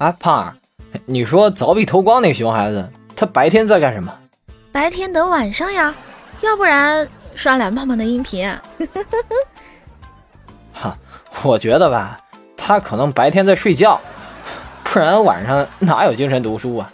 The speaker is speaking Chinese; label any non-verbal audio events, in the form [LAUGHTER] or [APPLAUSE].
啊胖儿你说凿壁偷光那熊孩子他白天在干什么？白天等晚上呀要不然刷蓝胖胖的音频 [LAUGHS] 哈我觉得吧他可能白天在睡觉不然晚上哪有精神读书啊？